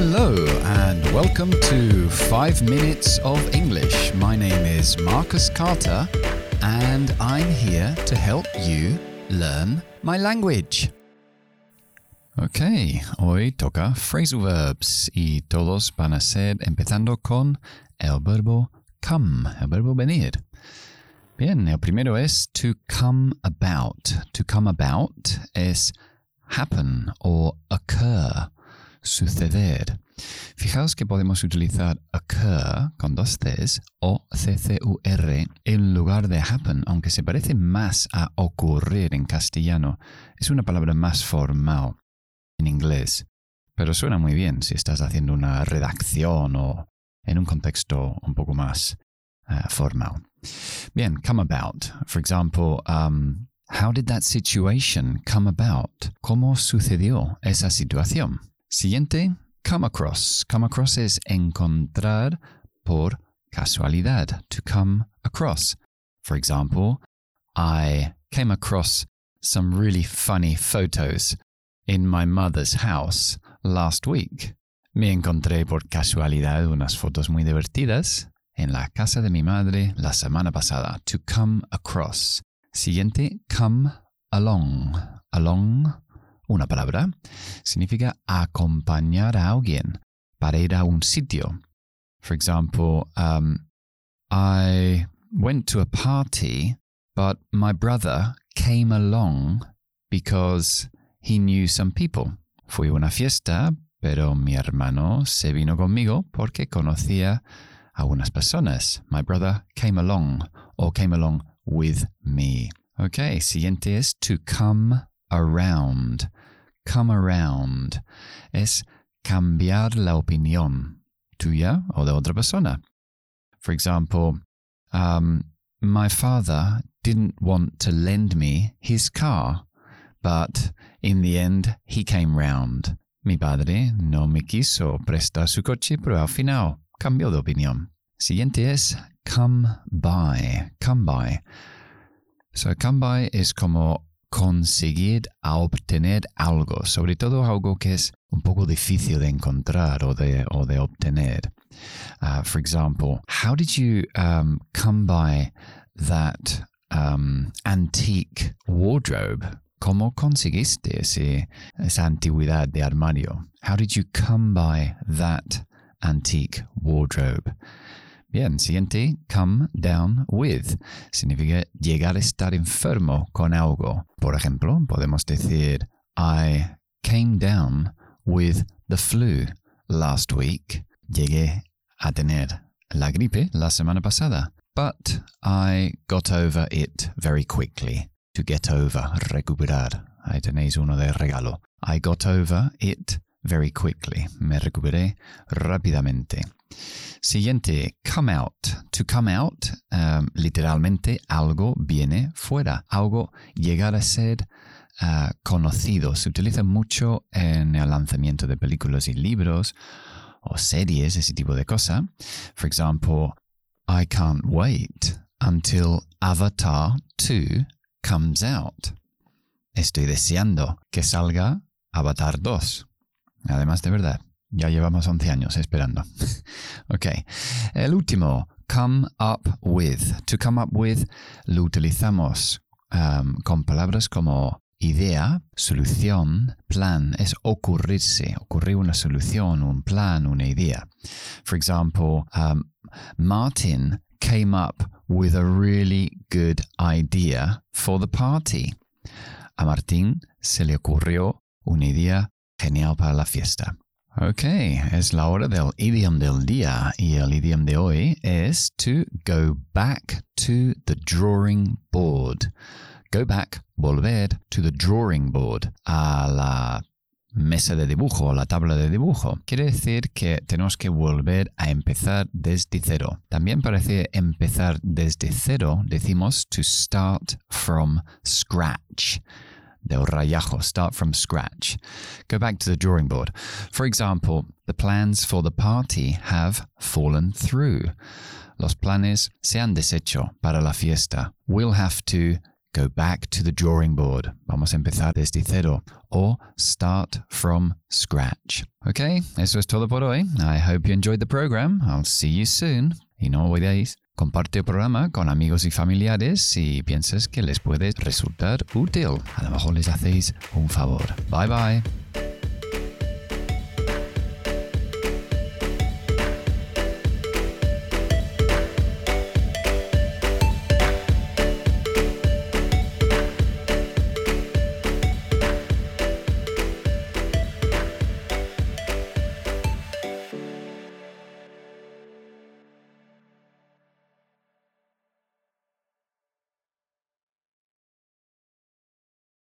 Hello, and welcome to 5 Minutes of English. My name is Marcus Carter, and I'm here to help you learn my language. Ok, hoy toca phrasal verbs y todos van a ser empezando con el verbo come, el verbo venir. Bien, el primero es to come about. To come about es happen or occur, suceder. Fijaos que podemos utilizar occur con dos Cs o C-C-U-R en lugar de happen, aunque se parece más a ocurrir en castellano. Es una palabra más formal en inglés, pero suena muy bien si estás haciendo una redacción o en un contexto un poco más uh, formal. Bien, come about. For example, um, how did that situation come about? ¿Cómo sucedió esa situación? Siguiente, come across. Come across es encontrar por casualidad. To come across. For example, I came across some really funny photos in my mother's house last week. Me encontré por casualidad unas fotos muy divertidas en la casa de mi madre la semana pasada. To come across. Siguiente, come along. Along, una palabra, significa acompañar a alguien para ir a un sitio. For example, um, I went to a party, but my brother came along because he knew some people. Fui a una fiesta, pero mi hermano se vino conmigo porque conocía a unas personas. My brother came along or came along with me. Ok, siguiente es to come around. Come around es cambiar la opinión tuya o de otra persona. For example, um, my father didn't want to lend me his car, but in the end he came round. Mi padre no me quiso prestar su coche, pero al final cambió de opinión. Siguiente es come by. Come by. So come by es como conseguir a obtener algo, sobre todo algo que es un poco difícil de encontrar o de, o de obtener. Uh, for example, how did you um, come by that um, antique wardrobe? ¿Cómo conseguiste ese, esa antigüedad de armario? How did you come by that antique wardrobe? Bien, siguiente, come down with. Significa llegar a estar enfermo con algo. Por ejemplo, podemos decir, I came down with the flu last week. Llegué a tener la gripe la semana pasada. But I got over it very quickly. To get over, recuperar. Ahí tenéis uno de regalo. I got over it very quickly. Me recuperé rápidamente. Siguiente, come out. To come out, um, literalmente, algo viene fuera. Algo llegar a ser uh, conocido. Se utiliza mucho en el lanzamiento de películas y libros o series, ese tipo de cosa. For example, I can't wait until Avatar 2 comes out. Estoy deseando que salga Avatar 2. Además, de verdad, ya llevamos 11 años esperando. ok. El último, come up with. To come up with lo utilizamos um, con palabras como idea, solución, plan. Es ocurrirse, ocurrir una solución, un plan, una idea. For example, um, Martin came up with a really good idea for the party. A Martín se le ocurrió una idea genial para la fiesta. Ok, es la hora del idiom del día y el idiom de hoy es to go back to the drawing board. Go back, volver to the drawing board, a la mesa de dibujo, la tabla de dibujo. Quiere decir que tenemos que volver a empezar desde cero. También parece empezar desde cero, decimos to start from scratch. Del rayajo, start from scratch. Go back to the drawing board. For example, the plans for the party have fallen through. Los planes se han deshecho para la fiesta. We'll have to go back to the drawing board. Vamos a empezar desde cero. O start from scratch. Ok, eso es todo por hoy. I hope you enjoyed the program. I'll see you soon. Y no olvidéis, comparte el programa con amigos y familiares si piensas que les puede resultar útil. A lo mejor les hacéis un favor. Bye bye.